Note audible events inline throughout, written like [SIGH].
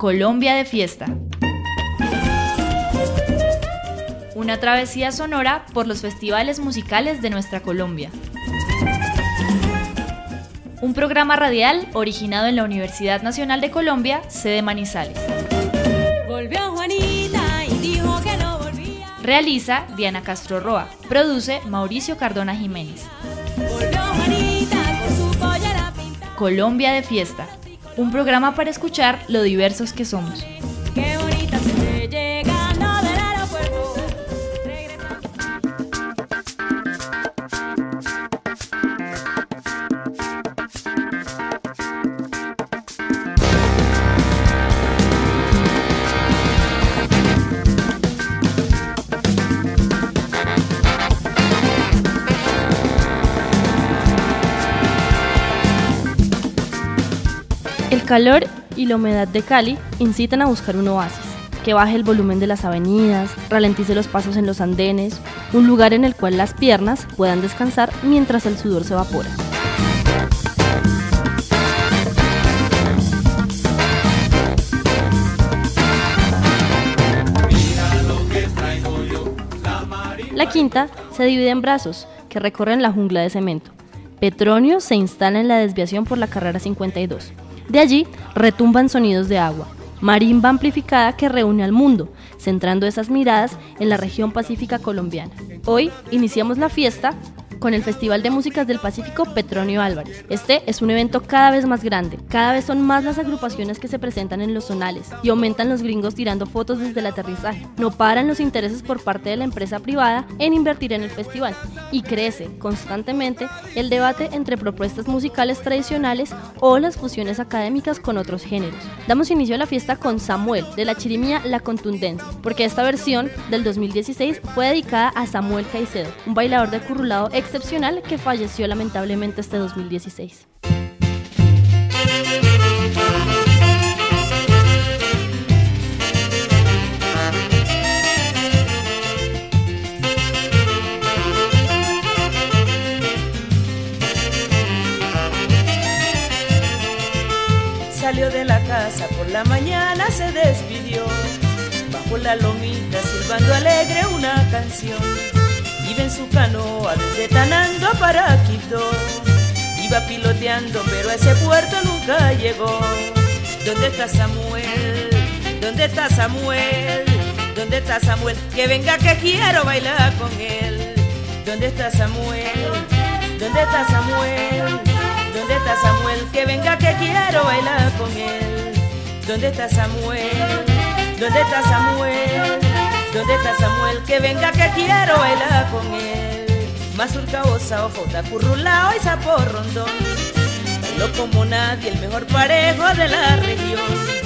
Colombia de Fiesta. Una travesía sonora por los festivales musicales de nuestra Colombia. Un programa radial originado en la Universidad Nacional de Colombia, sede Manizales. Volvió Juanita y dijo que no volvía. Realiza Diana Castro Roa. Produce Mauricio Cardona Jiménez. Volvió Juanita con su. Colombia de Fiesta. Un programa para escuchar lo diversos que somos. Calor y la humedad de Cali incitan a buscar un oasis, que baje el volumen de las avenidas, ralentice los pasos en los andenes, un lugar en el cual las piernas puedan descansar mientras el sudor se evapora. La quinta se divide en brazos que recorren la jungla de cemento. Petronio se instala en la desviación por la carrera 52. De allí retumban sonidos de agua. Marimba amplificada que reúne al mundo, centrando esas miradas en la región pacífica colombiana. Hoy iniciamos la fiesta con el Festival de Músicas del Pacífico Petronio Álvarez. Este es un evento cada vez más grande, cada vez son más las agrupaciones que se presentan en los zonales y aumentan los gringos tirando fotos desde el aterrizaje. No paran los intereses por parte de la empresa privada en invertir en el festival y crece constantemente el debate entre propuestas musicales tradicionales o las fusiones académicas con otros géneros. Damos inicio a la fiesta con Samuel de la chirimía La Contundencia, porque esta versión del 2016 fue dedicada a Samuel Caicedo, un bailador de currulado excepcional que falleció lamentablemente este 2016. Salió de la casa por la mañana, se despidió. Bajo la lomita silbando alegre una canción. Iba en su canoa desde Tanando para Quito. Iba piloteando, pero a ese puerto nunca llegó. ¿Dónde está Samuel? ¿Dónde está Samuel? ¿Dónde está Samuel? Que venga que quiero bailar con él. ¿Dónde está Samuel? ¿Dónde está Samuel? ¿Dónde está Samuel? Que venga que quiero bailar con él. ¿Dónde está Samuel? ¿Dónde está Samuel? ¿Dónde está Samuel? Que venga que quiero bailar con él. Mazurca, osa, ojota, currulao y sapo rondón. Bailó como nadie, el mejor parejo de la región.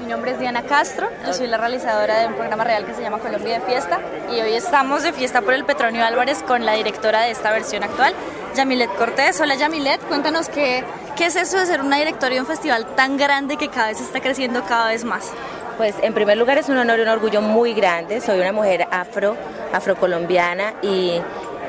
Mi nombre es Diana Castro y soy la realizadora de un programa real que se llama Colombia de Fiesta y hoy estamos de fiesta por el Petronio Álvarez con la directora de esta versión actual, Yamilet Cortés. Hola Yamilet, cuéntanos qué, qué es eso de ser una directora de un festival tan grande que cada vez está creciendo cada vez más. Pues en primer lugar es un honor y un orgullo muy grande. Soy una mujer afro, afrocolombiana y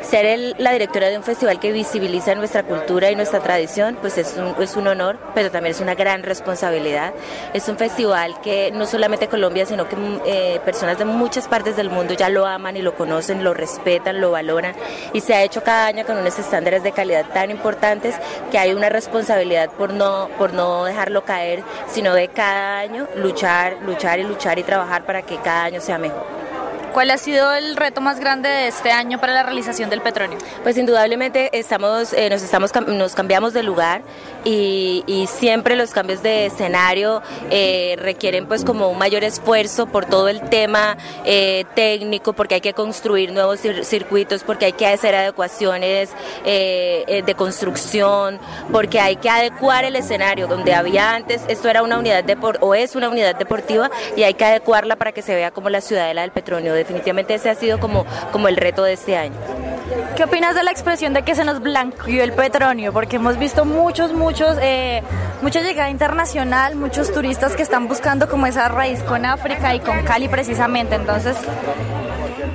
ser el- la directora de un festival que visibiliza nuestra cultura y nuestra tradición, pues es un, es un honor, pero también es una gran responsabilidad. Es un festival que no solamente Colombia, sino que mm, eh, personas de muchas partes del mundo ya lo aman y lo conocen, lo respetan, lo valoran y se ha hecho cada año con unos estándares de calidad tan importantes que hay una responsabilidad por no, por no dejarlo caer, sino de cada año luchar, luchar y luchar y trabajar para que cada año sea mejor. ¿Cuál ha sido el reto más grande de este año para la realización del Petronio? Pues indudablemente estamos, eh, nos, estamos, nos cambiamos de lugar y, siempre los cambios de escenario eh, requieren pues como un mayor esfuerzo por todo el tema eh, técnico, porque hay que construir nuevos cir- circuitos, porque hay que hacer adecuaciones de construcción, porque hay que adecuar el escenario donde había antes, esto era una unidad depor o es una unidad deportiva y hay que adecuarla para que se vea como la ciudadela del Petronio. Definitivamente ese ha sido como, como el reto de este año. ¿Qué opinas de la expresión de que se nos blanqueó el Petronio? Porque hemos visto muchos, muchos, eh, mucha llegada internacional, muchos turistas que están buscando como esa raíz con África y con Cali precisamente. Entonces,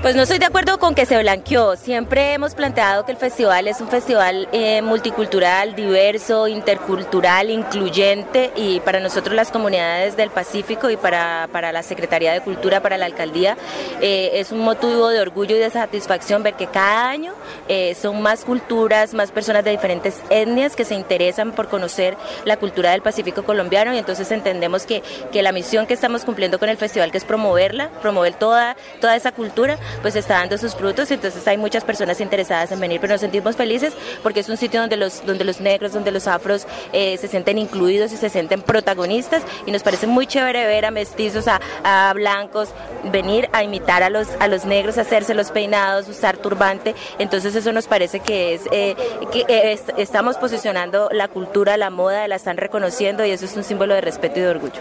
Pues no estoy de acuerdo con que se blanqueó. Siempre hemos planteado que el festival es un festival eh, multicultural, diverso, intercultural, incluyente y para nosotros las comunidades del Pacífico y para, para la Secretaría de Cultura, para la Alcaldía, eh, es un motivo de orgullo y de satisfacción ver que cada año eh, son más culturas, más personas de diferentes etnias que se interesan por conocer la cultura del Pacífico colombiano y entonces entendemos que, que la misión que estamos cumpliendo con el festival, que es promoverla, promover toda, toda esa cultura, pues está dando sus frutos, entonces hay muchas personas interesadas en venir, pero nos sentimos felices porque es un sitio donde los, donde los negros, donde los afros eh, se sienten incluidos y se sienten protagonistas. Y nos parece muy chévere ver a mestizos, a, blancos, venir a imitar a los, a los negros, hacerse los peinados, usar turbante, entonces eso nos parece que es, eh, que est- estamos posicionando la cultura, la moda, la están reconociendo y eso es un símbolo de respeto y de orgullo.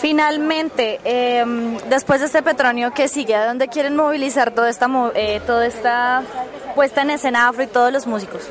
Finalmente, eh, después de este Petronio que sigue, ¿a dónde quieren movilizar toda esta, eh, toda esta puesta en escena afro y todos los músicos?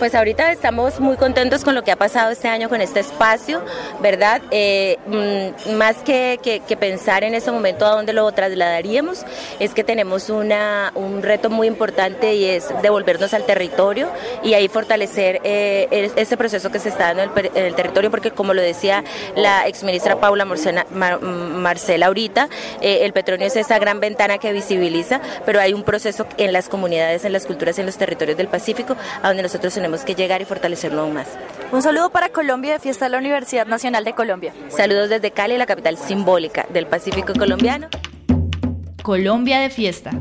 Pues ahorita estamos muy contentos con lo que ha pasado este año con este espacio, ¿verdad? Eh, mm, más que, pensar en ese momento a dónde lo trasladaríamos, es que tenemos una, un reto muy importante y es devolvernos al territorio y ahí fortalecer eh, ese proceso que se está dando en el, territorio, porque como lo decía la exministra Paula Mar- Marcela ahorita, eh, el petróleo es esa gran ventana que visibiliza, pero hay un proceso en las comunidades, en las culturas, en los territorios del Pacífico, a donde nosotros tenemos que llegar y fortalecerlo aún más. Un saludo para Colombia de fiesta de la Universidad Nacional de Colombia. Saludos desde Cali, la capital simbólica del Pacífico colombiano. Colombia de fiesta.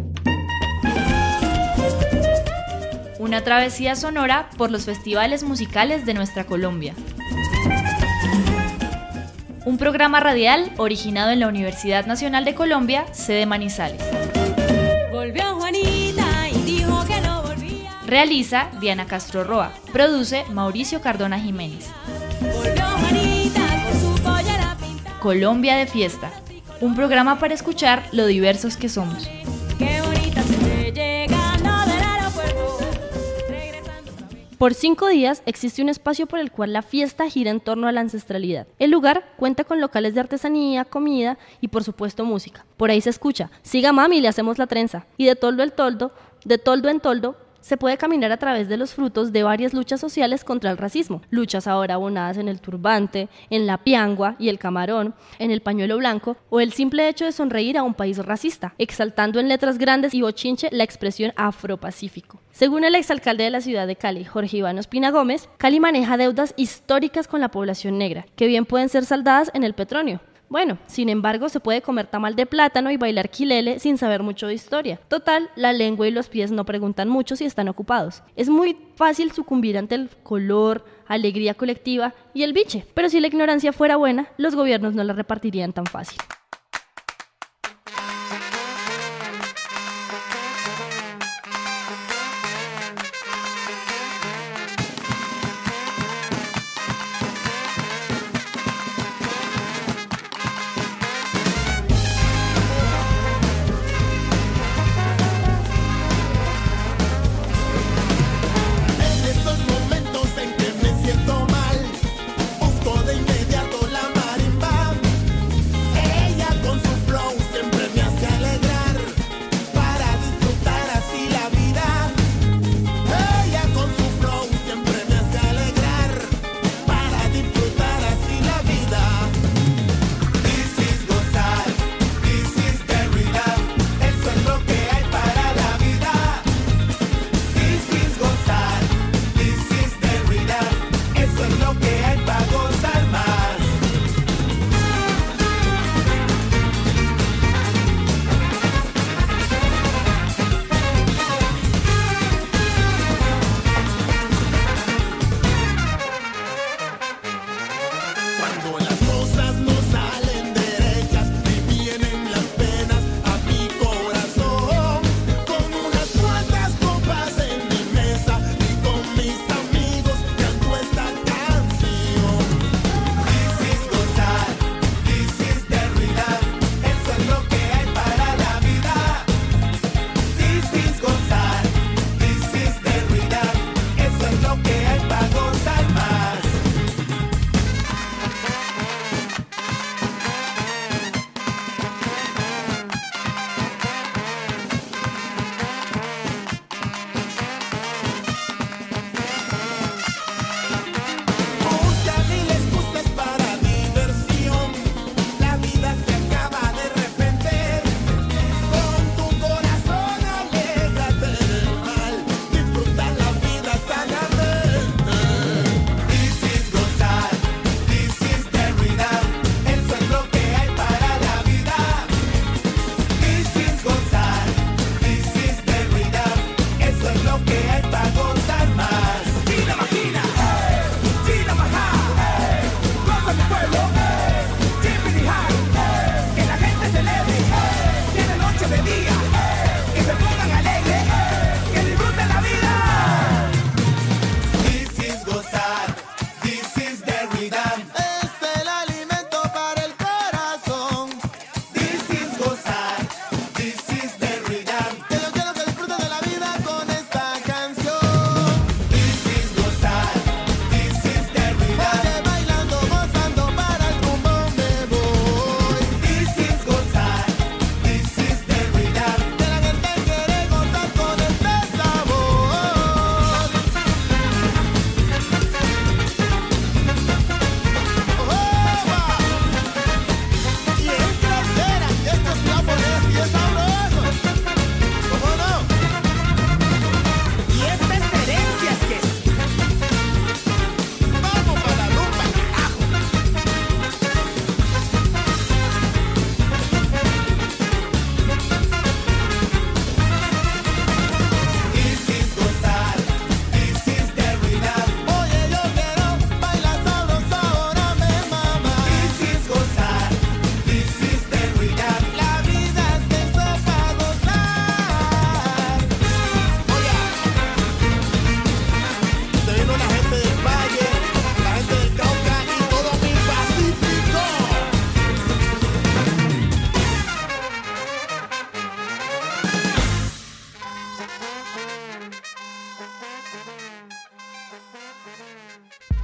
Una travesía sonora por los festivales musicales de nuestra Colombia. Un programa radial originado en la Universidad Nacional de Colombia, sede Manizales. Volvió Realiza Diana Castro Roa. Produce Mauricio Cardona Jiménez. Colombia de fiesta. Un programa para escuchar lo diversos que somos. Por cinco días existe un espacio por el cual la fiesta gira en torno a la ancestralidad. El lugar cuenta con locales de artesanía, comida y por supuesto música. Por ahí se escucha, siga mami, le hacemos la trenza. Y de toldo en toldo, de toldo en toldo, se puede caminar a través de los frutos de varias luchas sociales contra el racismo. Luchas ahora abonadas en el turbante, en la piangua y el camarón, en el pañuelo blanco o el simple hecho de sonreír a un país racista, exaltando en letras grandes y bochinche la expresión afropacífico. Según el exalcalde de la ciudad de Cali, Jorge Iván Ospina Gómez, Cali maneja deudas históricas con la población negra, que bien pueden ser saldadas en el petróleo. Bueno, sin embargo, se puede comer tamal de plátano y bailar quilele sin saber mucho de historia. Total, la lengua y los pies no preguntan mucho si están ocupados. Es muy fácil sucumbir ante el color, alegría colectiva y el biche, pero si la ignorancia fuera buena, los gobiernos no la repartirían tan fácil.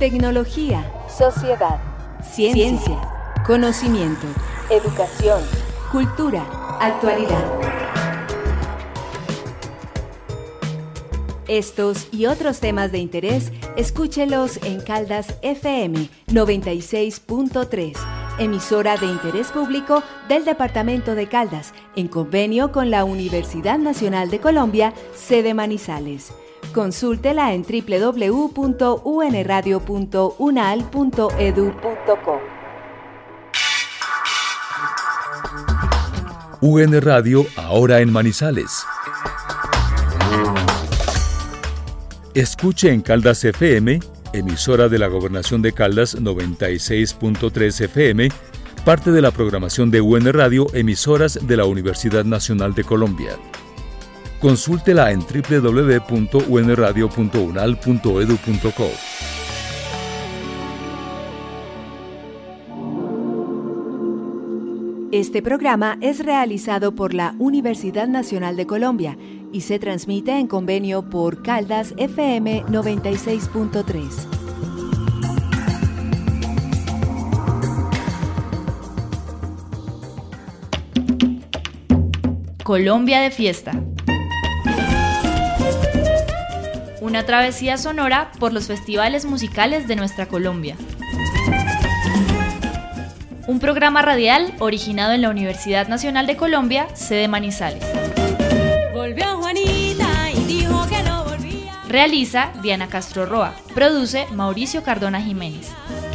Tecnología, sociedad, ciencia, conocimiento, educación, cultura, actualidad. Estos y otros temas de interés, escúchelos en Caldas FM 96.3, emisora de interés público del Departamento de Caldas, en convenio con la Universidad Nacional de Colombia, sede Manizales. Consúltela en www.unradio.unal.edu.co. UN Radio ahora en Manizales. Escuche en Caldas FM, emisora de la Gobernación de Caldas 96.3 FM, parte de la programación de UN Radio, emisoras de la Universidad Nacional de Colombia. Consúltela en www.unradio.unal.edu.co. Este programa es realizado por la Universidad Nacional de Colombia y se transmite en convenio por Caldas FM 96.3. Colombia de fiesta. Una travesía sonora por los festivales musicales de nuestra Colombia. Un programa radial originado en la Universidad Nacional de Colombia, sede Manizales. Volvió Juanita y dijo que no volvía. Realiza Diana Castro Roa. Produce Mauricio Cardona Jiménez.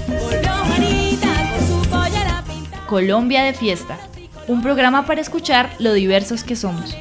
Volvió Juanita con su pollera. Colombia de fiesta. Un programa para escuchar lo diversos que somos.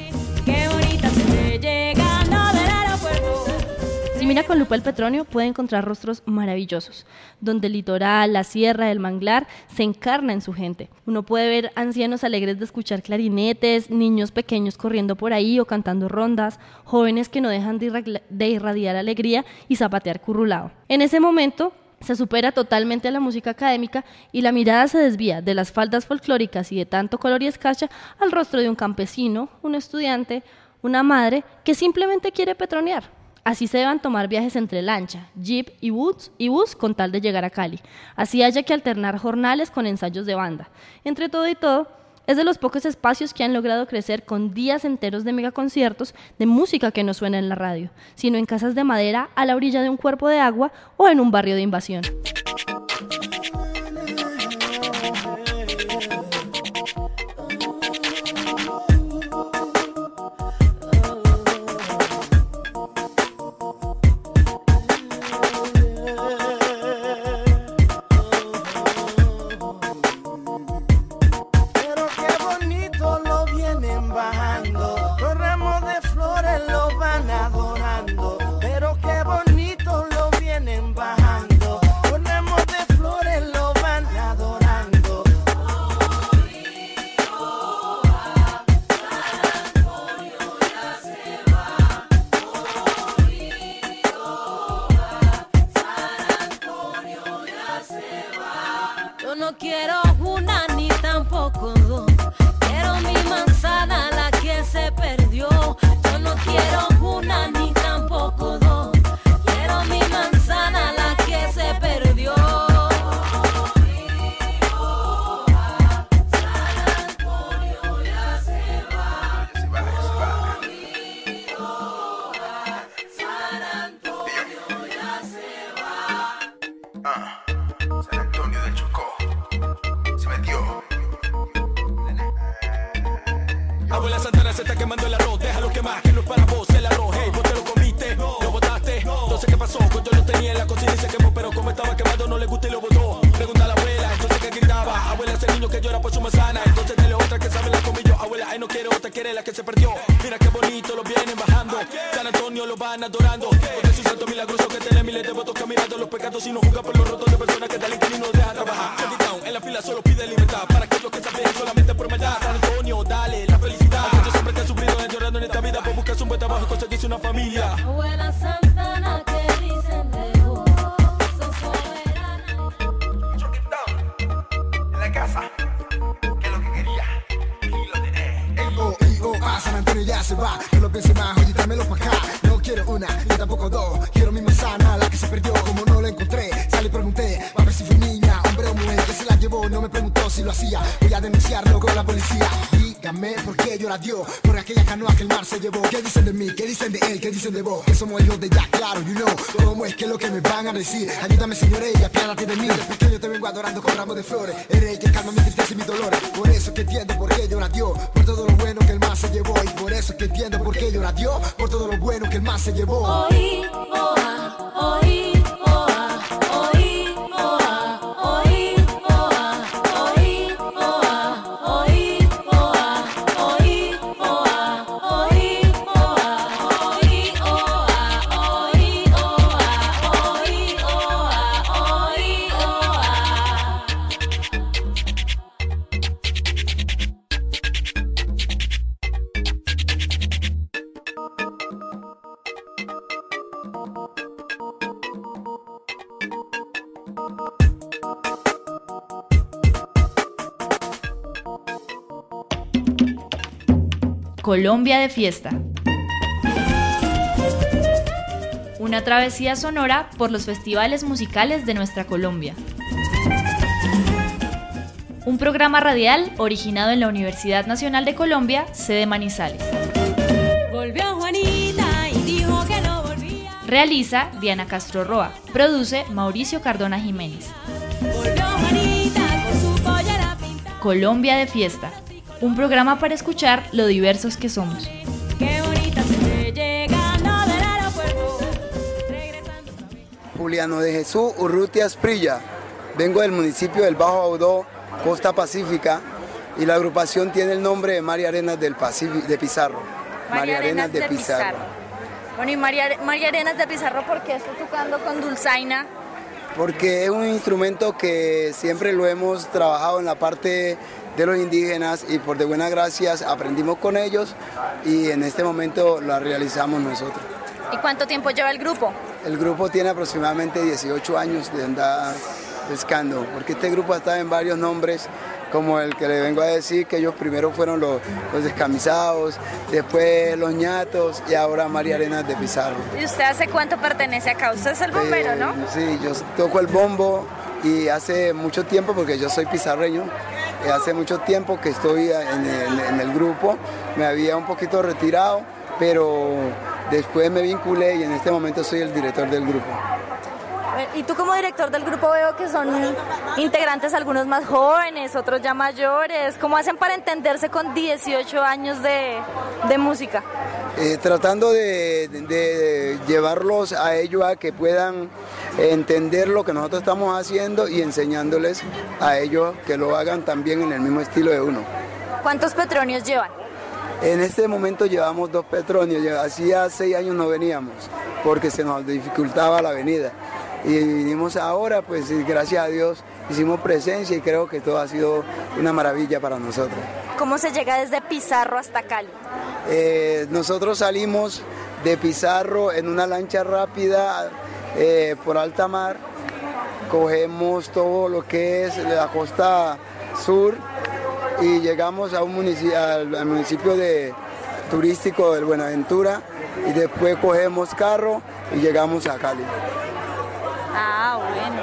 Si mira con lupa el Petronio, puede encontrar rostros maravillosos, donde el litoral, la sierra, el manglar se encarna en su gente. Uno puede ver ancianos alegres de escuchar clarinetes, niños pequeños corriendo por ahí o cantando rondas, jóvenes que no dejan de, irra- de irradiar alegría y zapatear currulao. En ese momento, se supera totalmente la música académica y la mirada se desvía de las faldas folclóricas y de tanto color y escarcha al rostro de un campesino, un estudiante, una madre que simplemente quiere petronear. Así se deban tomar viajes entre lancha, jeep y bus, y bus con tal de llegar a Cali. Así haya que alternar jornales con ensayos de banda. Entre todo y todo, es de los pocos espacios que han logrado crecer con días enteros de megaconciertos de música que no suena en la radio, sino en casas de madera a la orilla de un cuerpo de agua o en un barrio de invasión. Mira qué bonito lo vienen bajando. San Antonio lo van adorando. Porque es un santo milagroso que tiene miles de votos caminando los pecados y no juzga por los rotos de personas que delinquen y no deja trabajar. Down, en la fila solo pide libertad. Para aquellos que saben solamente por maldad. San Antonio, dale la felicidad. Aquellos hombres que han sufrido llorando en esta vida. Pues buscas un buen trabajo y conseguirse una familia. Abuela Santana, por aquella canoa que el mar se llevó. ¿Qué dicen de mí? ¿Qué dicen de él? ¿Qué dicen de vos? Que somos hijos de ya, claro, you know. ¿Cómo es que lo que me van a decir? Ayúdame, señor, y apiádate de mí. Desde pequeño te vengo adorando con ramos de flores. El rey que calma mi tristeza y mis dolores. Por eso que entiendo por qué yo la dio, por todo lo bueno que el mar se llevó. Y por eso que entiendo por qué yo la dio, por todo lo bueno que el mar se llevó. Oí, oa, oí, Colombia de fiesta. Una travesía sonora por los festivales musicales de nuestra Colombia. Un programa radial originado en la Universidad Nacional de Colombia, sede Manizales. Realiza Diana Castro Roa. Produce Mauricio Cardona Jiménez. Volvió Juanita con su pollera pintada. Colombia de fiesta. Un programa para escuchar lo diversos que somos. Qué bonita se ve llegando del aeropuerto. Regresando. Juliano de Jesús Urrutia Asprilla. Vengo del municipio del Bajo Audó, Costa Pacífica, y la agrupación tiene el nombre de María Arenas del Pacífico, de Pizarro. María Arenas de Pizarro. Bueno, y María, María Arenas de Pizarro, ¿por qué está tocando con Dulzaina? Porque es un instrumento que siempre lo hemos trabajado en la parte de los indígenas y por de buenas gracias aprendimos con ellos y en este momento la realizamos nosotros. ¿Y cuánto tiempo lleva el grupo? El grupo tiene aproximadamente 18 años de andar pescando, porque este grupo está en varios nombres, como el que le vengo a decir, que ellos primero fueron los, los descamisados, después los ñatos y ahora María Arenas de Pizarro. ¿Y usted hace cuánto pertenece acá? Usted es el bombero, ¿no? Eh, Sí, yo toco el bombo y hace mucho tiempo, porque yo soy pizarreño, hace mucho tiempo que estoy en el, en el grupo, me había un poquito retirado, pero después me vinculé y en este momento soy el director del grupo. Y tú como director del grupo veo que son integrantes algunos más jóvenes, otros ya mayores. ¿Cómo hacen para entenderse con 18 años de, de música? Eh, tratando de, de llevarlos a ellos a que puedan entender lo que nosotros estamos haciendo y enseñándoles a ellos que lo hagan también en el mismo estilo de uno. ¿Cuántos petronios llevan? En este momento llevamos dos petronios, hacía seis años no veníamos porque se nos dificultaba la venida. Y vinimos ahora, pues gracias a Dios hicimos presencia y creo que todo ha sido una maravilla para nosotros. ¿Cómo se llega desde Pizarro hasta Cali? Eh, nosotros salimos de Pizarro en una lancha rápida eh, por alta mar, cogemos todo lo que es la costa sur y llegamos a un munici- al, al municipio de turístico del Buenaventura y después cogemos carro y llegamos a Cali. Ah, bueno.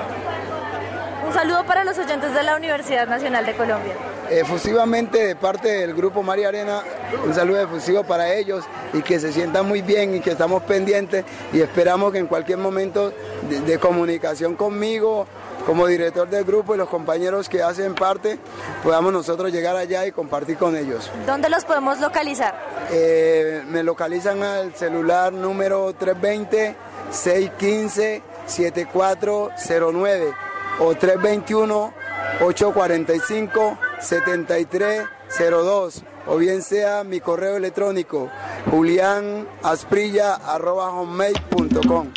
Un saludo para los oyentes de la Universidad Nacional de Colombia. Efusivamente de parte del grupo María Arena, un saludo efusivo para ellos y que se sientan muy bien y que estamos pendientes y esperamos que en cualquier momento de, de comunicación conmigo como director del grupo y los compañeros que hacen parte, podamos nosotros llegar allá y compartir con ellos. ¿Dónde los podemos localizar? Eh, me localizan al celular número 320-615-7409 o 321-845-7302 o bien sea mi correo electrónico julianasprilla.com.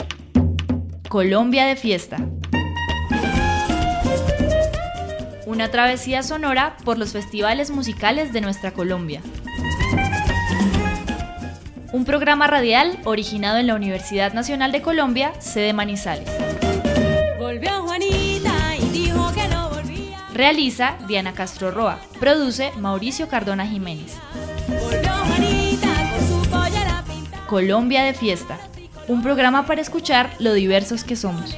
Colombia de fiesta. Una travesía sonora por los festivales musicales de nuestra Colombia. Un programa radial originado en la Universidad Nacional de Colombia, sede Manizales. Realiza Diana Castro Roa. Produce Mauricio Cardona Jiménez. Colombia de fiesta. Un programa para escuchar lo diversos que somos.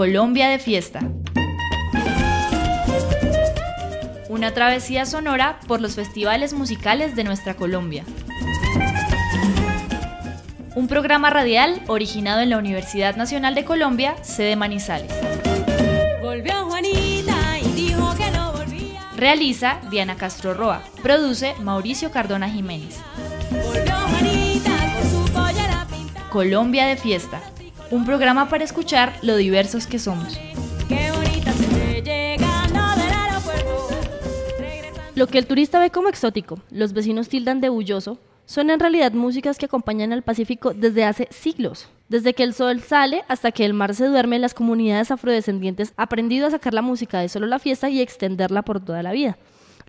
Colombia de fiesta. Una travesía sonora por los festivales musicales de nuestra Colombia. Un programa radial originado en la Universidad Nacional de Colombia, sede Manizales. Realiza Diana Castro Roa. Produce Mauricio Cardona Jiménez. Colombia de fiesta. Un programa para escuchar lo diversos que somos. Lo que el turista ve como exótico, los vecinos tildan de bulloso, son en realidad músicas que acompañan al Pacífico desde hace siglos. Desde que el sol sale hasta que el mar se duerme, las comunidades afrodescendientes han aprendido a sacar la música de solo la fiesta y extenderla por toda la vida.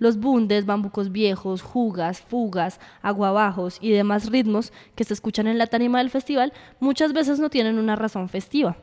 Los bundes, bambucos viejos, jugas, fugas, aguabajos y demás ritmos que se escuchan en la tarima del festival muchas veces no tienen una razón festiva.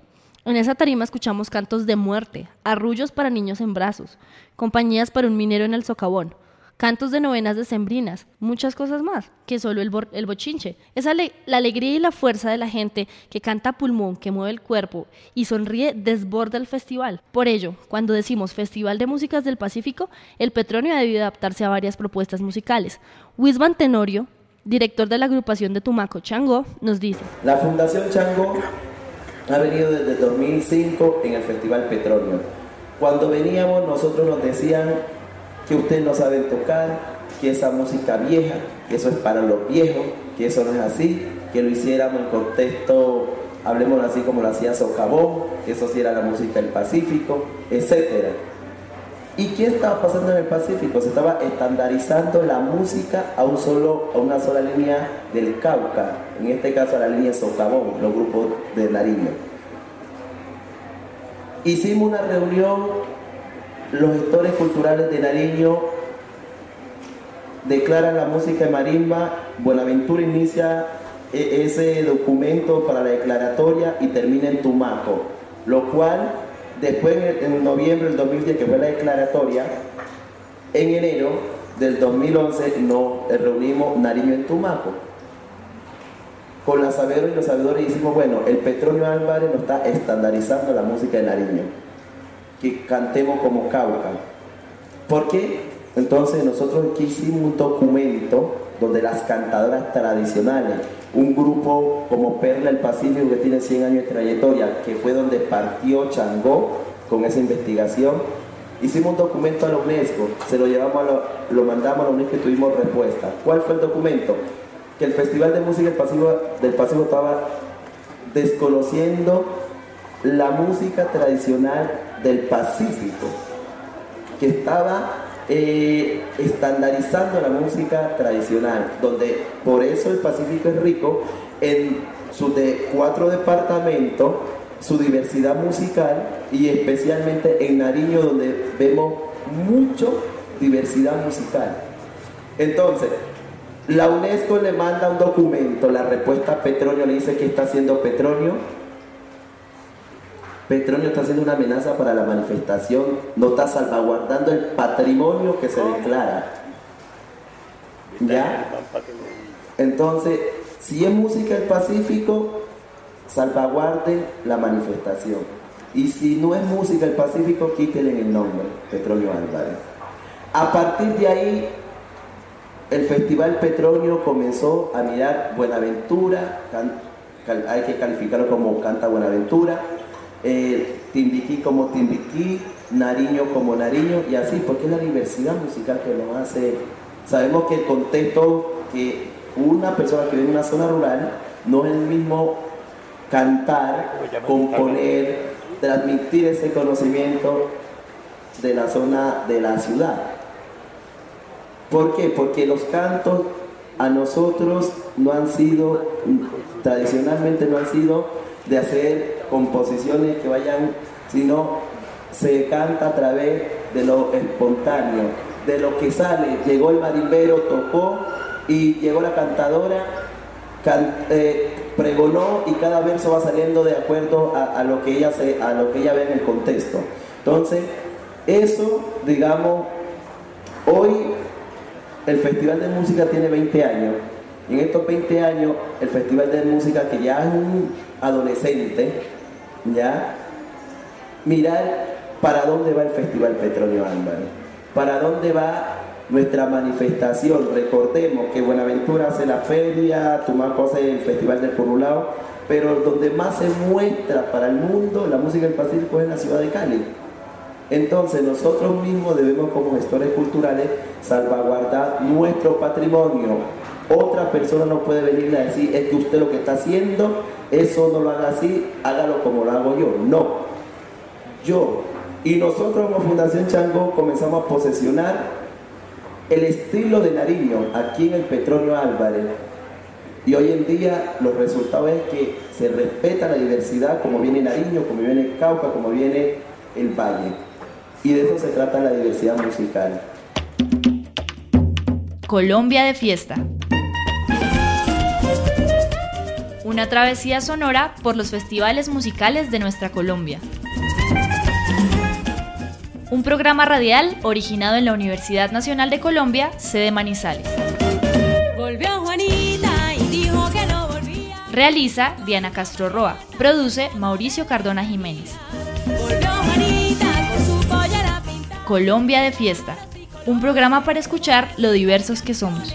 En esa tarima escuchamos cantos de muerte, arrullos para niños en brazos, compañías para un minero en el socavón, cantos de novenas decembrinas, muchas cosas más que solo el, bochinche. Es ale- la alegría y la fuerza de la gente que canta pulmón, que mueve el cuerpo y sonríe desborda el festival. Por ello, cuando decimos Festival de Músicas del Pacífico, el Petronio ha debido adaptarse a varias propuestas musicales. Wisban Tenorio, director de la agrupación de Tumaco Chango, nos dice. La Fundación Chango ha venido desde 2005 en el Festival Petróleo. Cuando veníamos nosotros nos decían que ustedes no saben tocar, que esa música vieja, que eso es para los viejos, que eso no es así, que lo hiciéramos en contexto, hablemos así como lo hacía Socavón, que eso sí era la música del Pacífico, etcétera. ¿Y qué estaba pasando en el Pacífico? Se estaba estandarizando la música a, un solo, a una sola línea del Cauca, en este caso a la línea Socavón, los grupos de Nariño. Hicimos una reunión, los gestores culturales de Nariño declaran la música de marimba, Buenaventura inicia e- ese documento para la declaratoria y termina en Tumaco, lo cual después en, noviembre del 2010 que fue la declaratoria, en enero del 2011 nos reunimos Nariño en Tumaco. Con la sabedora y los sabedores hicimos, bueno, el Petronio Álvarez nos está estandarizando la música de Nariño, que cantemos como Cauca. ¿Por qué? Entonces nosotros aquí hicimos un documento donde las cantadoras tradicionales, un grupo como Perla del Pacífico que tiene 100 años de trayectoria, que fue donde partió Changó con esa investigación, hicimos un documento a la UNESCO, se lo llevamos a lo, lo mandamos a la UNESCO y tuvimos respuesta. ¿Cuál fue el documento? Que el Festival de Música del Pacífico, del Pacífico estaba desconociendo la música tradicional del Pacífico, que estaba eh, estandarizando la música tradicional, donde por eso el Pacífico es rico en sus cuatro departamentos, su diversidad musical y especialmente en Nariño donde vemos mucho diversidad musical. Entonces, la UNESCO le manda un documento, la respuesta a Petronio le dice que está haciendo Petronio. Petronio está haciendo una amenaza para la manifestación, no está salvaguardando el patrimonio que se declara. ¿Ya? Entonces, si es música del Pacífico, salvaguarden la manifestación. Y si no es música del Pacífico, quítenle el nombre, Petronio Álvarez. A partir de ahí, el Festival Petronio comenzó a mirar Buenaventura, hay que calificarlo como Canta Buenaventura, eh, Timbiquí como Timbiquí, Nariño como Nariño, y así, porque es la diversidad musical que nos hace. Sabemos que el contexto que una persona que vive en una zona rural no es el mismo cantar, componer, transmitir ese conocimiento de la zona de la ciudad. ¿Por qué? Porque los cantos a nosotros no han sido, tradicionalmente no han sido de hacer composiciones que vayan, sino se canta a través de lo espontáneo, de lo que sale. Llegó el marimbero, tocó y llegó la cantadora, can- eh, pregonó y cada verso va saliendo de acuerdo a, a lo que ella se, a lo que ella ve en el contexto. Entonces, eso, digamos, hoy el Festival de Música tiene 20 años Y en estos 20 años, el Festival de Música, que ya es un adolescente, ya, mirar para dónde va el Festival Petróleo Álvarez, para dónde va nuestra manifestación. Recordemos que Buenaventura hace la feria, Tumaco hace el Festival del Curulao, pero donde más se muestra para el mundo la música del Pacífico es en la ciudad de Cali. Entonces nosotros mismos debemos como gestores culturales salvaguardar nuestro patrimonio. Otra persona no puede venir a decir, es que usted lo que está haciendo, eso no lo haga así, hágalo como lo hago yo. No. Yo y nosotros como Fundación Chango comenzamos a posesionar el estilo de Nariño aquí en el Petróleo Álvarez. Y hoy en día los resultados es que se respeta la diversidad como viene Nariño, como viene Cauca, como viene el Valle. Y de eso se trata la diversidad musical. Colombia de fiesta. Una travesía sonora por los festivales musicales de nuestra Colombia. Un programa radial originado en la Universidad Nacional de Colombia, sede Manizales. Volvió Juanita y dijo que no volvía. Realiza Diana Castro Roa. Produce Mauricio Cardona Jiménez. Volvió Juanita con su pollera pintada. Colombia de fiesta. Un programa para escuchar lo diversos que somos.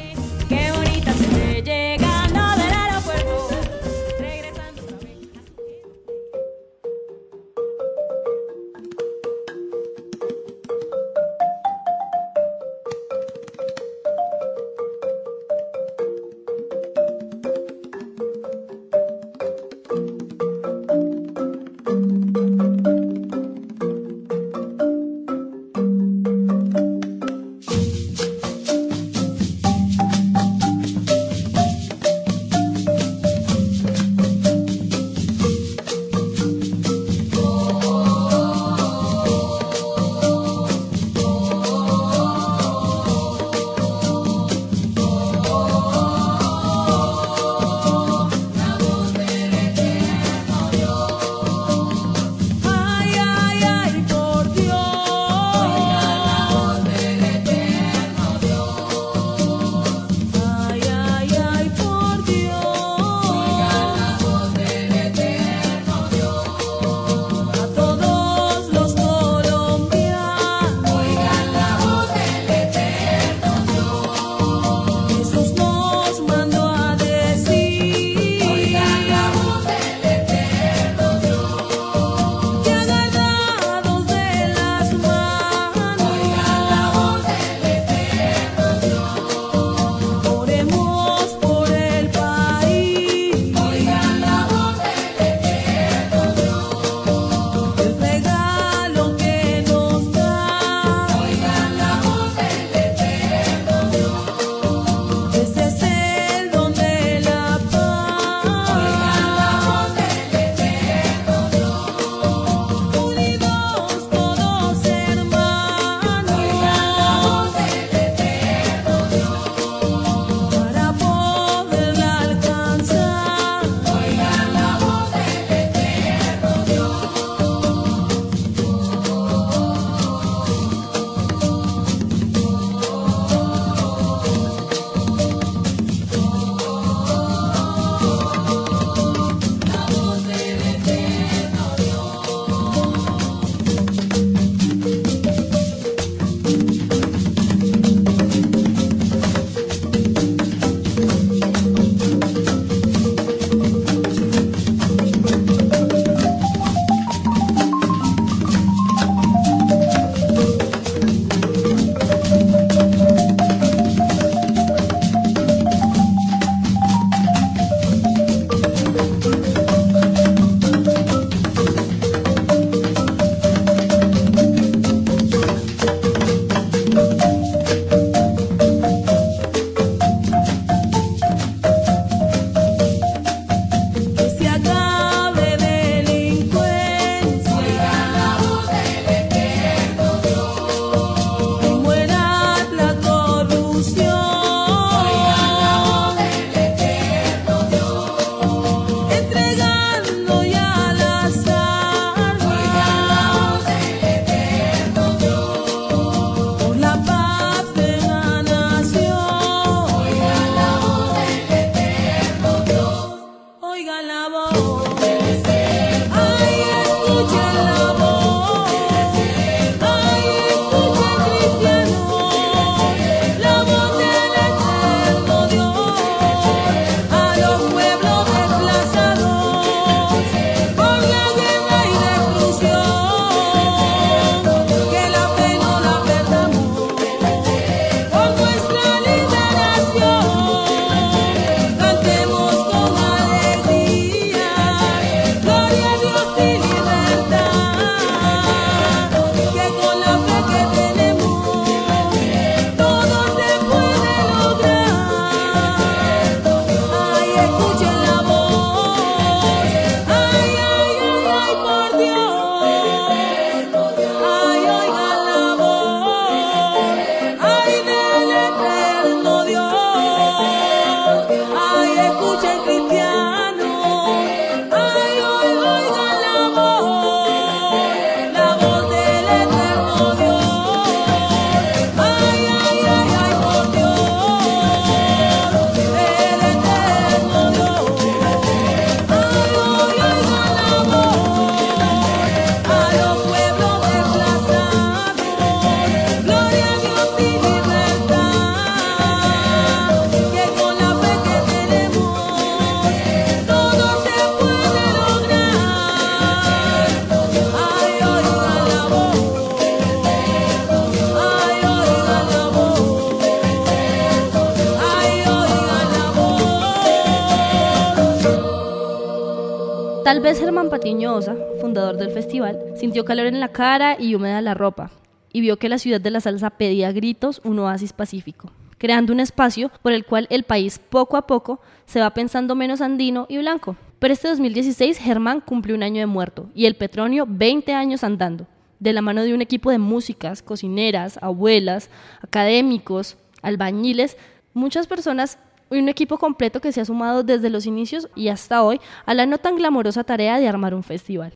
Fundador del festival, sintió calor en la cara y húmeda la ropa, y vio que la ciudad de la salsa pedía gritos un oasis pacífico, creando un espacio por el cual el país poco a poco se va pensando menos andino y blanco. Pero este 2016 Germán cumplió un año de muerto y el Petronio 20 años andando, de la mano de un equipo de músicas, cocineras, abuelas, académicos, albañiles, muchas personas un equipo completo que se ha sumado desde los inicios y hasta hoy a la no tan glamorosa tarea de armar un festival.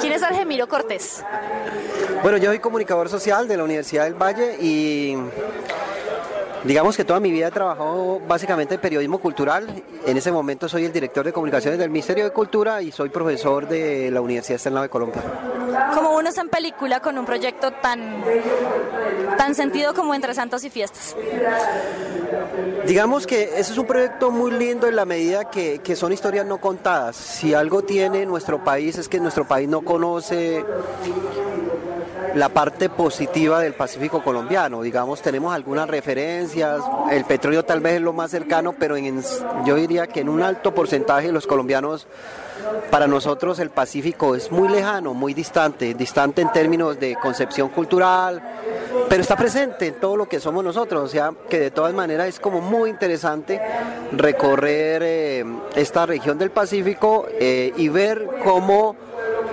¿Quién es Argemiro Cortés? Bueno, yo soy comunicador social de la Universidad del Valle y digamos que toda mi vida he trabajado básicamente en periodismo cultural. En ese momento soy el director de comunicaciones del Ministerio de Cultura y soy profesor de la Universidad Externada de Colombia. Como uno está en película con un proyecto tan, tan sentido como Entre Santos y Fiestas. Digamos que ese es un proyecto muy lindo en la medida que, que, son historias no contadas. Si algo tiene nuestro país es que nuestro país no conoce la parte positiva del Pacífico colombiano. Digamos, tenemos algunas referencias, el petróleo tal vez es lo más cercano, pero en, yo diría que en un alto porcentaje los colombianos para nosotros el Pacífico es muy lejano, muy distante, distante en términos de concepción cultural, pero está presente en todo lo que somos nosotros, o sea que de todas maneras es como muy interesante recorrer eh, esta región del Pacífico eh, y ver cómo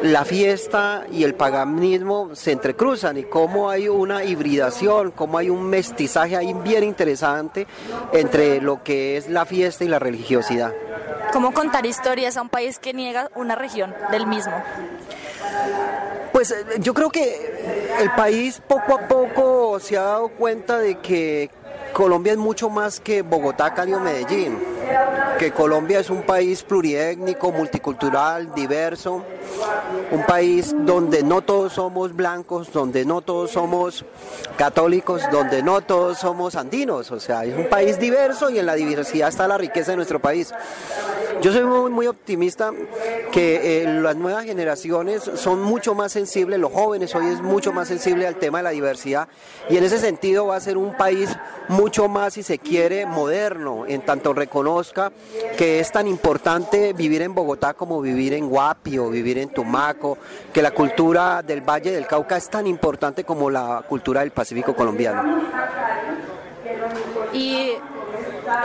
la fiesta y el paganismo se entrecruzan y cómo hay una hibridación, cómo hay un mestizaje ahí bien interesante entre lo que es la fiesta y la religiosidad. ¿Cómo contar historias a un país que niega una región del mismo? Pues yo creo que el país poco a poco se ha dado cuenta de que Colombia es mucho más que Bogotá, Cali o Medellín, que Colombia es un país pluriétnico, multicultural, diverso, un país donde no todos somos blancos, donde no todos somos católicos, donde no todos somos andinos, o sea, es un país diverso y en la diversidad está la riqueza de nuestro país. Yo soy muy, muy optimista que eh, las nuevas generaciones son mucho más sensibles, los jóvenes hoy es mucho más sensible al tema de la diversidad y en ese sentido va a ser un país mucho más, si se quiere, moderno, en tanto reconozca que es tan importante vivir en Bogotá como vivir en Guapi o vivir en Tumaco, que la cultura del Valle del Cauca es tan importante como la cultura del Pacífico colombiano. Y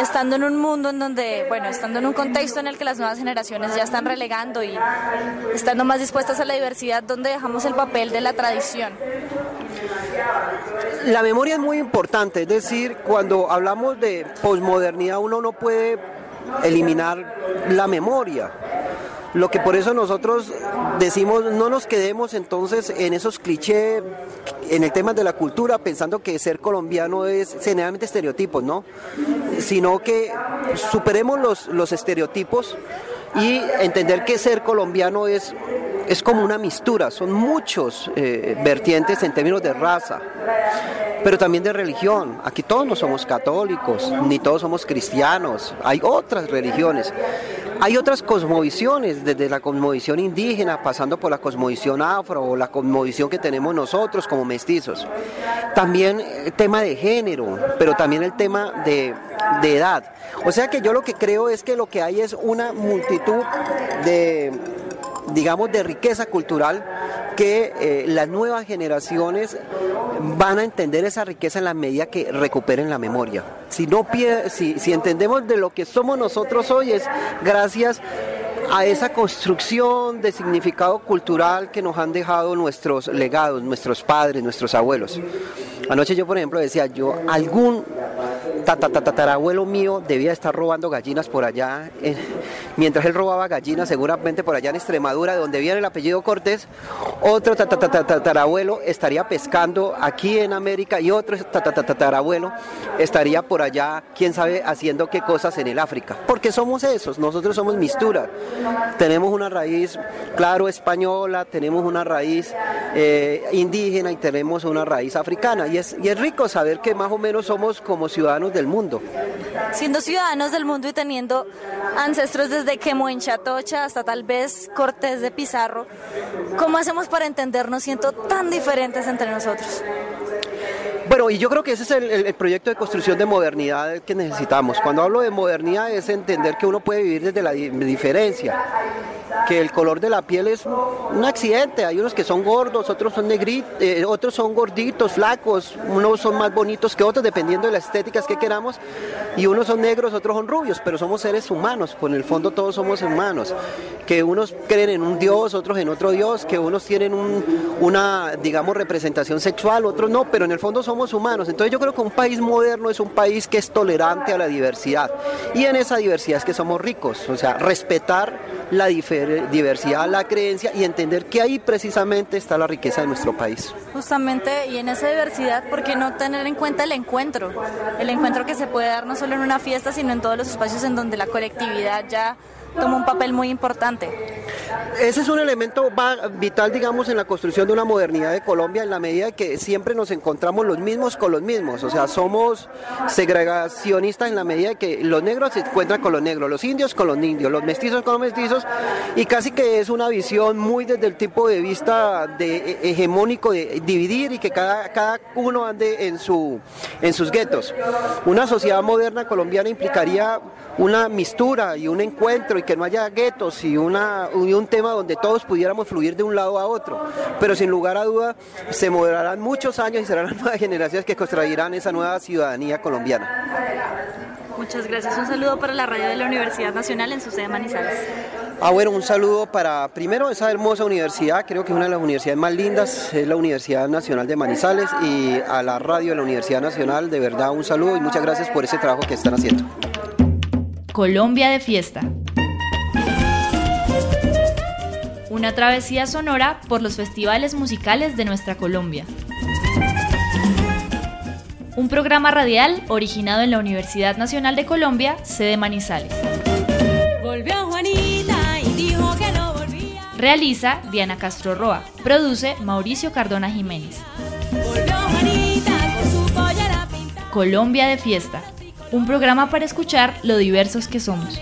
estando en un mundo en donde, bueno, estando en un contexto en el que las nuevas generaciones ya están relegando y estando más dispuestas a la diversidad, ¿dónde dejamos el papel de la tradición? La memoria es muy importante, es decir, cuando hablamos de posmodernidad uno no puede eliminar la memoria. Lo que por eso nosotros decimos, no nos quedemos entonces en esos clichés, en el tema de la cultura, pensando que ser colombiano es generalmente estereotipos, ¿no? Sino que superemos los, los estereotipos y entender que ser colombiano es, es como una mistura, son muchos eh, vertientes en términos de raza, pero también de religión. Aquí todos no somos católicos, ni todos somos cristianos, hay otras religiones. Hay otras cosmovisiones, desde la cosmovisión indígena, pasando por la cosmovisión afro o la cosmovisión que tenemos nosotros como mestizos. También el tema de género, pero también el tema de, de edad. O sea que yo lo que creo es que lo que hay es una multitud de, digamos, de riqueza cultural que eh, las nuevas generaciones van a entender esa riqueza en la medida que recuperen la memoria. Si, no, si, si entendemos de lo que somos nosotros hoy es gracias a esa construcción de significado cultural que nos han dejado nuestros legados, nuestros padres, nuestros abuelos. Anoche yo, por ejemplo, decía, yo algún tatarabuelo mío debía estar robando gallinas por allá. mientras él robaba gallinas, seguramente por allá en Extremadura, de donde viene el apellido Cortés, otro tatarabuelo estaría pescando aquí en América y otro tatarabuelo estaría por allá, quién sabe, haciendo qué cosas en el África. Porque somos esos, nosotros somos mistura. Tenemos una raíz, claro, española, tenemos una raíz eh, indígena y tenemos una raíz africana. Y es, y es rico saber que más o menos somos como ciudadanos del mundo. Siendo ciudadanos del mundo y teniendo ancestros desde Quemoenchatocha hasta tal vez Cortés de Pizarro, ¿cómo hacemos para entendernos siendo tan diferentes entre nosotros? Bueno, y yo creo que ese es el, proyecto de construcción de modernidad que necesitamos. Cuando hablo de modernidad es entender que uno puede vivir desde la di- diferencia, que el color de la piel es un accidente. Hay unos que son gordos, otros son negritos, otros son gorditos, flacos, unos son más bonitos que otros dependiendo de las estéticas que queramos, y unos son negros, otros son rubios, pero somos seres humanos, en el fondo todos somos humanos. Que unos creen en un dios, otros en otro dios, que unos tienen un- una, digamos, representación sexual, otros no, pero en el fondo somos humanos. Entonces yo creo que un país moderno es un país que es tolerante a la diversidad. Y en esa diversidad es que somos ricos, o sea, respetar la diversidad, la creencia y entender que ahí precisamente está la riqueza de nuestro país. Justamente, y en esa diversidad, ¿por qué no tener en cuenta el encuentro? El encuentro que se puede dar no solo en una fiesta, sino en todos los espacios en donde la colectividad ya toma un papel muy importante. Ese es un elemento vital, digamos, en la construcción de una modernidad de Colombia, en la medida que siempre nos encontramos los mismos con los mismos. O sea, somos segregacionistas en la medida de que los negros se encuentran con los negros, los indios con los indios, los mestizos con los mestizos, y casi que es una visión muy desde el tipo de vista de, hegemónico de dividir y que cada, cada uno ande en, su, en sus guetos. Una sociedad moderna colombiana implicaría una mistura y un encuentro y que no haya guetos y, una, y un tema donde todos pudiéramos fluir de un lado a otro. Pero sin lugar a duda se moderarán muchos años y serán las [LAUGHS] nuevas generaciones que construirán esa nueva ciudadanía colombiana. Muchas gracias. Un saludo para la radio de la Universidad Nacional en su sede Manizales. Ah, bueno, un saludo para primero esa hermosa universidad, creo que es una de las universidades más lindas, es la Universidad Nacional de Manizales y a la radio de la Universidad Nacional, de verdad un saludo y muchas gracias por ese trabajo que están haciendo. Colombia de fiesta. Una travesía sonora por los festivales musicales de nuestra Colombia. Un programa radial originado en la Universidad Nacional de Colombia, sede Manizales. Volvió Juanita y dijo que no volvía. Realiza Diana Castro Roa. Produce Mauricio Cardona Jiménez. Volvió Juanita con su pollera pintada. Colombia de fiesta. Un programa para escuchar lo diversos que somos.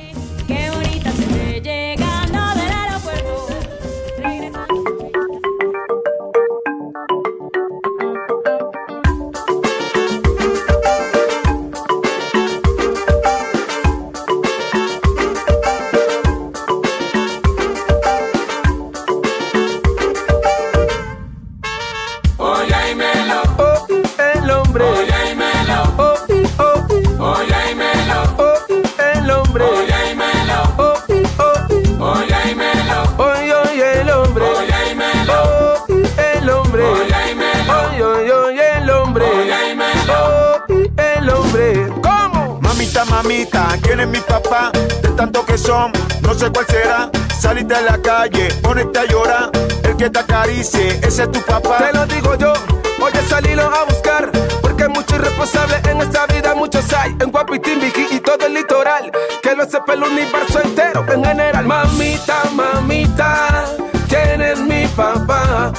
Mamita, ¿quién es mi papá? De tanto que son, no sé cuál será. Saliste a la calle, ponete a llorar. El que te acaricie, ese es tu papá. Te lo digo yo, oye salilo a buscar Porque muchos irresponsables en esta vida Muchos hay, en Guapitín, Vigi y todo el litoral Que lo sepa el universo entero en general Mamita, mamita, ¿quién es mi papá?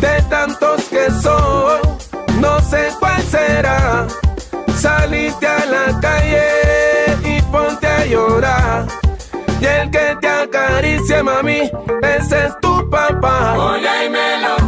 De tantos que son, no sé cuál será Saliste a la calle y ponte a llorar y el que te acaricia, mami, ese es tu papá. Óyámelo, oh, el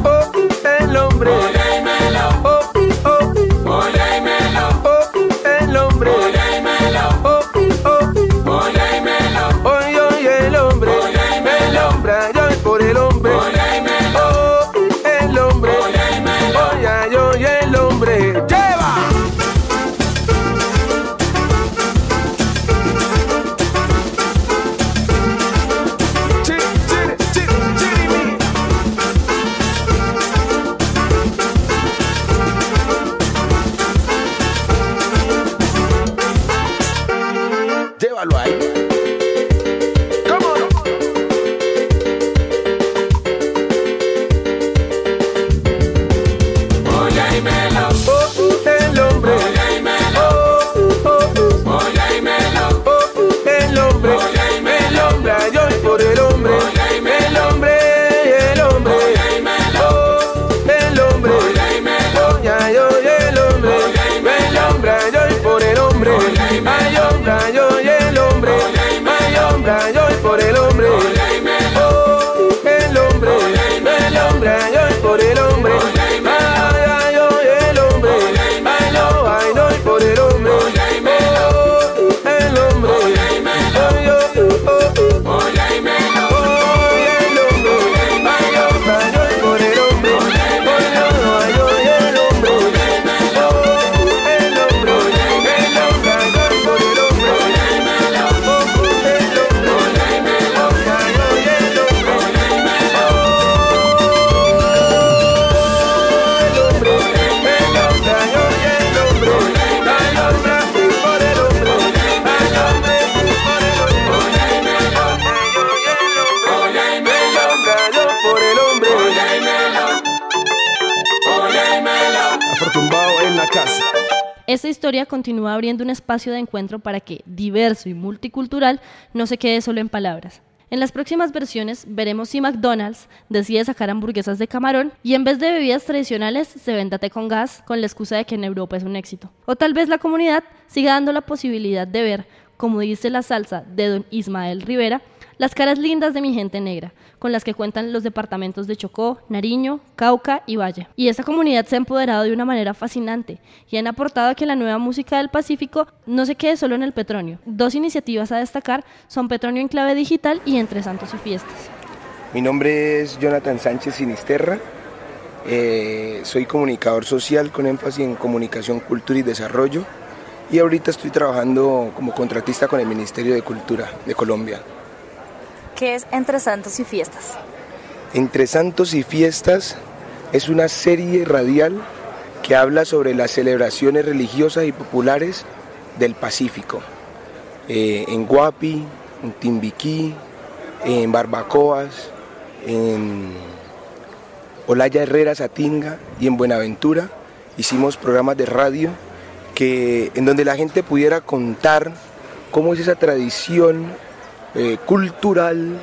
continúa abriendo un espacio de encuentro para que diverso y multicultural no se quede solo en palabras. En las próximas versiones veremos si McDonald's decide sacar hamburguesas de camarón y en vez de bebidas tradicionales se venda con gas con la excusa de que en Europa es un éxito. O tal vez la comunidad siga dando la posibilidad de ver, como dice la salsa de don Ismael Rivera, las caras lindas de mi gente negra, con las que cuentan los departamentos de Chocó, Nariño, Cauca y Valle. Y esta comunidad se ha empoderado de una manera fascinante y han aportado a que la nueva música del Pacífico no se quede solo en el Petronio. Dos iniciativas a destacar son Petronio en clave digital y Entre Santos y Fiestas. Mi nombre es Jonathan Sánchez Sinisterra. Eh, soy comunicador social con énfasis en comunicación, cultura y desarrollo. Y ahorita estoy trabajando como contratista con el Ministerio de Cultura de Colombia. ¿Qué es Entre Santos y Fiestas? Entre Santos y Fiestas es una serie radial que habla sobre las celebraciones religiosas y populares del Pacífico. Eh, en Guapi, en Timbiquí, en Barbacoas, en Olaya Herrera, Satinga y en Buenaventura hicimos programas de radio que, en donde la gente pudiera contar cómo es esa tradición eh, cultural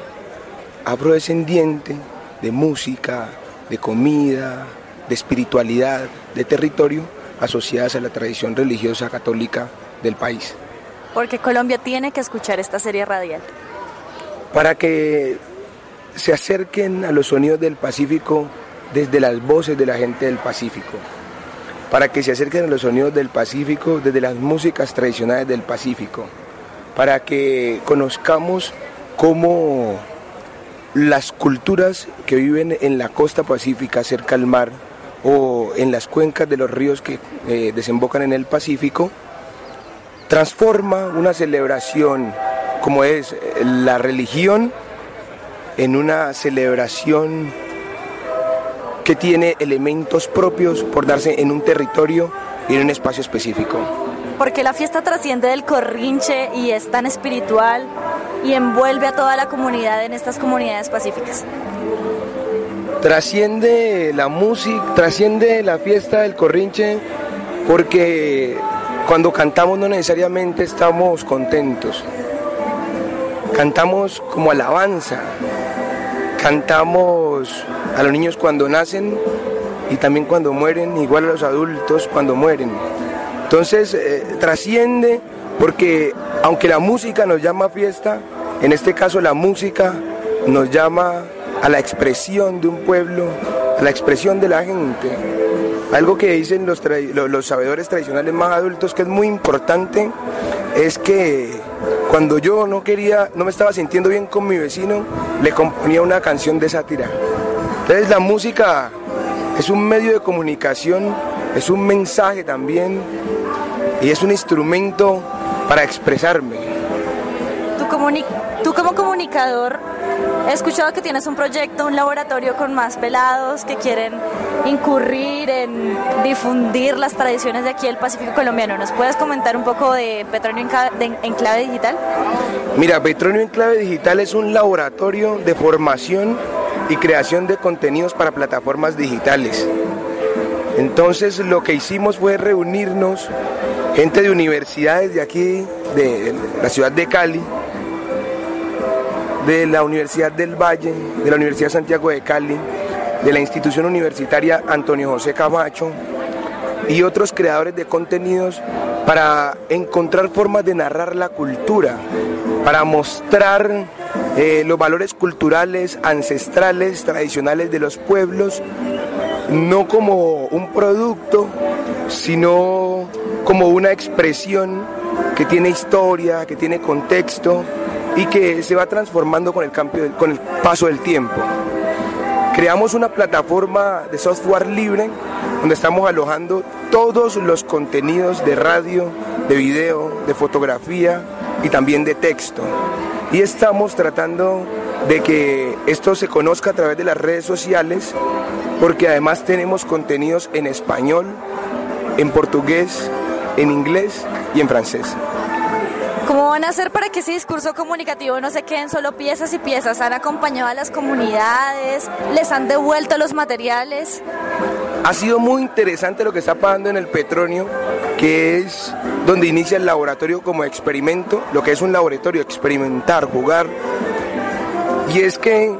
afrodescendiente de música, de comida, de espiritualidad, de territorio asociadas a la tradición religiosa católica del país. Porque Colombia tiene que escuchar esta serie radial. Para que se acerquen a los sonidos del Pacífico desde las voces de la gente del Pacífico. Para que se acerquen a los sonidos del Pacífico desde las músicas tradicionales del Pacífico. Para que conozcamos cómo las culturas que viven en la costa pacífica cerca al mar o en las cuencas de los ríos que eh, desembocan en el Pacífico, transforma una celebración como es la religión en una celebración que tiene elementos propios por darse en un territorio y en un espacio específico. Porque la fiesta trasciende del corrinche y es tan espiritual y envuelve a toda la comunidad en estas comunidades pacíficas. Trasciende la música, trasciende la fiesta del corrinche porque cuando cantamos no necesariamente estamos contentos. Cantamos como alabanza, cantamos a los niños cuando nacen y también cuando mueren, igual a los adultos cuando mueren. Entonces eh, trasciende porque aunque la música nos llama fiesta, en este caso la música nos llama a la expresión de un pueblo, a la expresión de la gente. Algo que dicen los, los, los sabedores tradicionales más adultos que es muy importante es que cuando yo no quería, no me estaba sintiendo bien con mi vecino, le componía una canción de sátira. Entonces la música es un medio de comunicación, es un mensaje también y es un instrumento para expresarme. Tú, comuni tú como comunicador, he escuchado que tienes un proyecto, un laboratorio con más pelados que quieren incurrir en difundir las tradiciones de aquí del Pacífico colombiano. ¿Nos puedes comentar un poco de Petronio en, de, en clave digital? Mira, Petronio en clave digital es un laboratorio de formación y creación de contenidos para plataformas digitales. Entonces lo que hicimos fue reunirnos gente de universidades de aquí, de la ciudad de Cali, de la Universidad del Valle, de la Universidad Santiago de Cali, de la institución universitaria Antonio José Camacho y otros creadores de contenidos para encontrar formas de narrar la cultura, para mostrar eh, los valores culturales, ancestrales, tradicionales de los pueblos, no como un producto, sino como una expresión que tiene historia, que tiene contexto y que se va transformando con el, cambio, con el paso del tiempo. Creamos una plataforma de software libre donde estamos alojando todos los contenidos de radio, de video, de fotografía y también de texto. Y estamos tratando de que esto se conozca a través de las redes sociales porque además tenemos contenidos en español, en portugués, en inglés y en francés. ¿Cómo van a hacer para que ese discurso comunicativo no se queden solo piezas y piezas? ¿Han acompañado a las comunidades? ¿Les han devuelto los materiales? Ha sido muy interesante lo que está pasando en el Petronio que es donde inicia el laboratorio como experimento, lo que es un laboratorio, experimentar, jugar. Y es que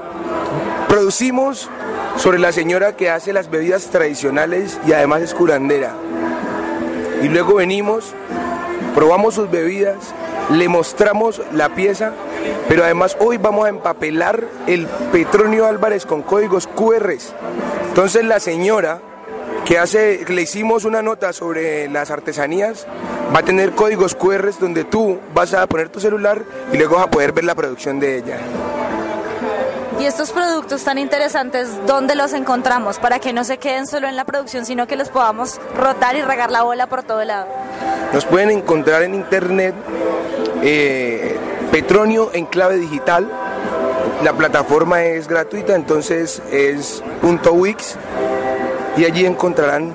producimos sobre la señora que hace las bebidas tradicionales y además es curandera. Y luego venimos, probamos sus bebidas, le mostramos la pieza, pero además hoy vamos a empapelar el Petronio Álvarez con códigos QR. Entonces la señora que hace, le hicimos una nota sobre las artesanías, va a tener códigos QR donde tú vas a poner tu celular y luego vas a poder ver la producción de ella. Y estos productos tan interesantes, ¿dónde los encontramos? Para que no se queden solo en la producción, sino que los podamos rotar y regar la bola por todo lado. Nos pueden encontrar en internet eh, Petronio en clave digital. La plataforma es gratuita, entonces es .wix y allí encontrarán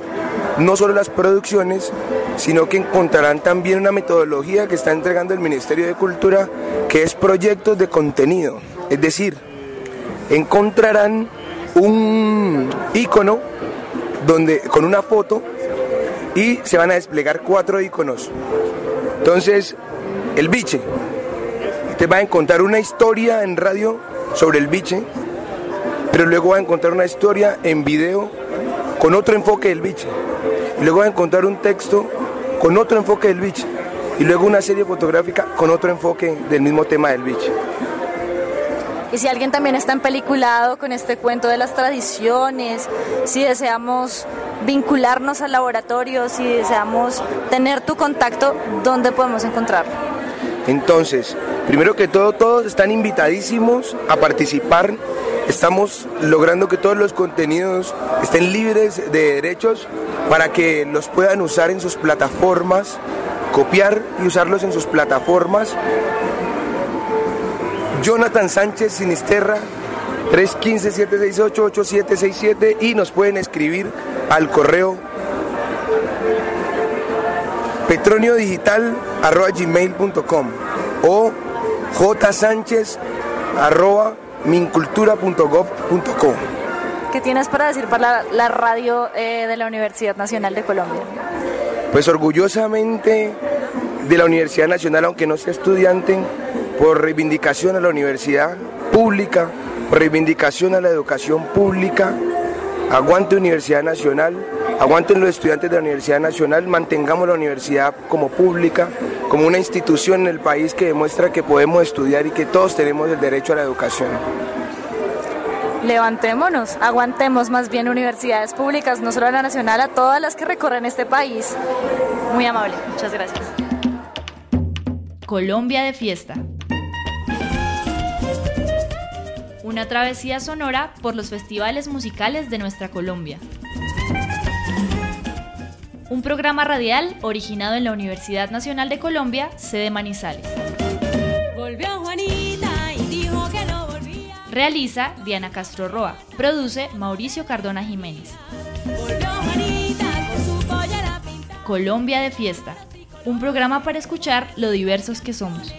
no solo las producciones, sino que encontrarán también una metodología que está entregando el Ministerio de Cultura, que es proyectos de contenido. Es decir, encontrarán un icono donde, con una foto y se van a desplegar cuatro iconos. Entonces, el biche. Usted va a encontrar una historia en radio sobre el biche, pero luego va a encontrar una historia en video con otro enfoque del biche. Y luego va a encontrar un texto con otro enfoque del biche. Y luego una serie fotográfica con otro enfoque del mismo tema del biche. Y si alguien también está empeliculado con este cuento de las tradiciones, si deseamos vincularnos al laboratorio, si deseamos tener tu contacto, ¿dónde podemos encontrarlo? Entonces, primero que todo, todos están invitadísimos a participar. Estamos logrando que todos los contenidos estén libres de derechos para que los puedan usar en sus plataformas, copiar y usarlos en sus plataformas. Jonathan Sánchez Sinisterra, 315-768-8767 y nos pueden escribir al correo petroniodigital.gmail.com o jsánchez arroba mincultura.gov.co. ¿Qué tienes para decir para la, la radio eh, de la Universidad Nacional de Colombia? Pues orgullosamente de la Universidad Nacional, aunque no sea estudiante, por reivindicación a la universidad pública, reivindicación a la educación pública, aguante Universidad Nacional, aguanten los estudiantes de la Universidad Nacional, mantengamos la universidad como pública, como una institución en el país que demuestra que podemos estudiar y que todos tenemos el derecho a la educación. Levantémonos, aguantemos más bien universidades públicas, no solo a la nacional, a todas las que recorren este país. Muy amable, muchas gracias. Colombia de fiesta. Una travesía sonora por los festivales musicales de nuestra Colombia. Un programa radial originado en la Universidad Nacional de Colombia, sede Manizales. Volvió Juanita y dijo que no volvía. Realiza Diana Castro Roa. Produce Mauricio Cardona Jiménez. Volvió Juanita con su pollera pintada. Colombia de fiesta. Un programa para escuchar lo diversos que somos.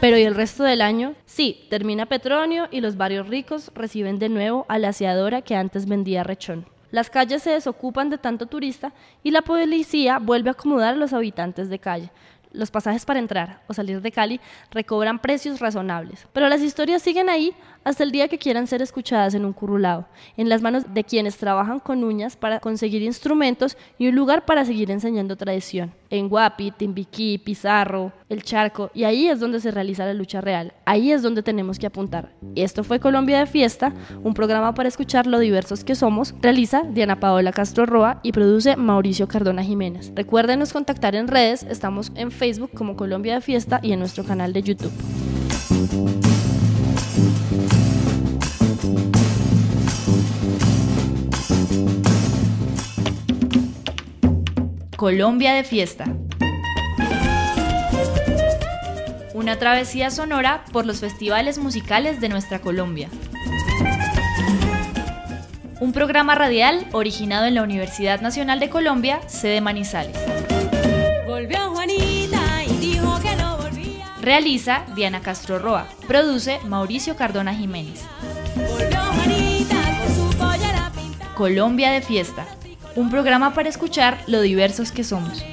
Pero ¿y el resto del año? Sí, termina Petronio y los barrios ricos reciben de nuevo a la aseadora que antes vendía rechón. Las calles se desocupan de tanto turista y la policía vuelve a acomodar a los habitantes de calle. Los pasajes para entrar o salir de Cali recobran precios razonables, pero las historias siguen ahí hasta el día que quieran ser escuchadas en un currulado, en las manos de quienes trabajan con uñas para conseguir instrumentos y un lugar para seguir enseñando tradición. En Guapi, Timbiquí, Pizarro, El Charco, y ahí es donde se realiza la lucha real, ahí es donde tenemos que apuntar. Esto fue Colombia de Fiesta, un programa para escuchar lo diversos que somos, realiza Diana Paola Castro Roa y produce Mauricio Cardona Jiménez. Recuérdenos contactar en redes, estamos en Facebook como Colombia de Fiesta y en nuestro canal de YouTube. Colombia de fiesta. Una travesía sonora por los festivales musicales de nuestra Colombia. Un programa radial originado en la Universidad Nacional de Colombia, sede Manizales. Volvió Juanita y dijo que no volvía. Realiza Diana Castro Roa. Produce Mauricio Cardona Jiménez. Volvió Juanita con su. Colombia de Fiesta, un programa para escuchar lo diversos que somos.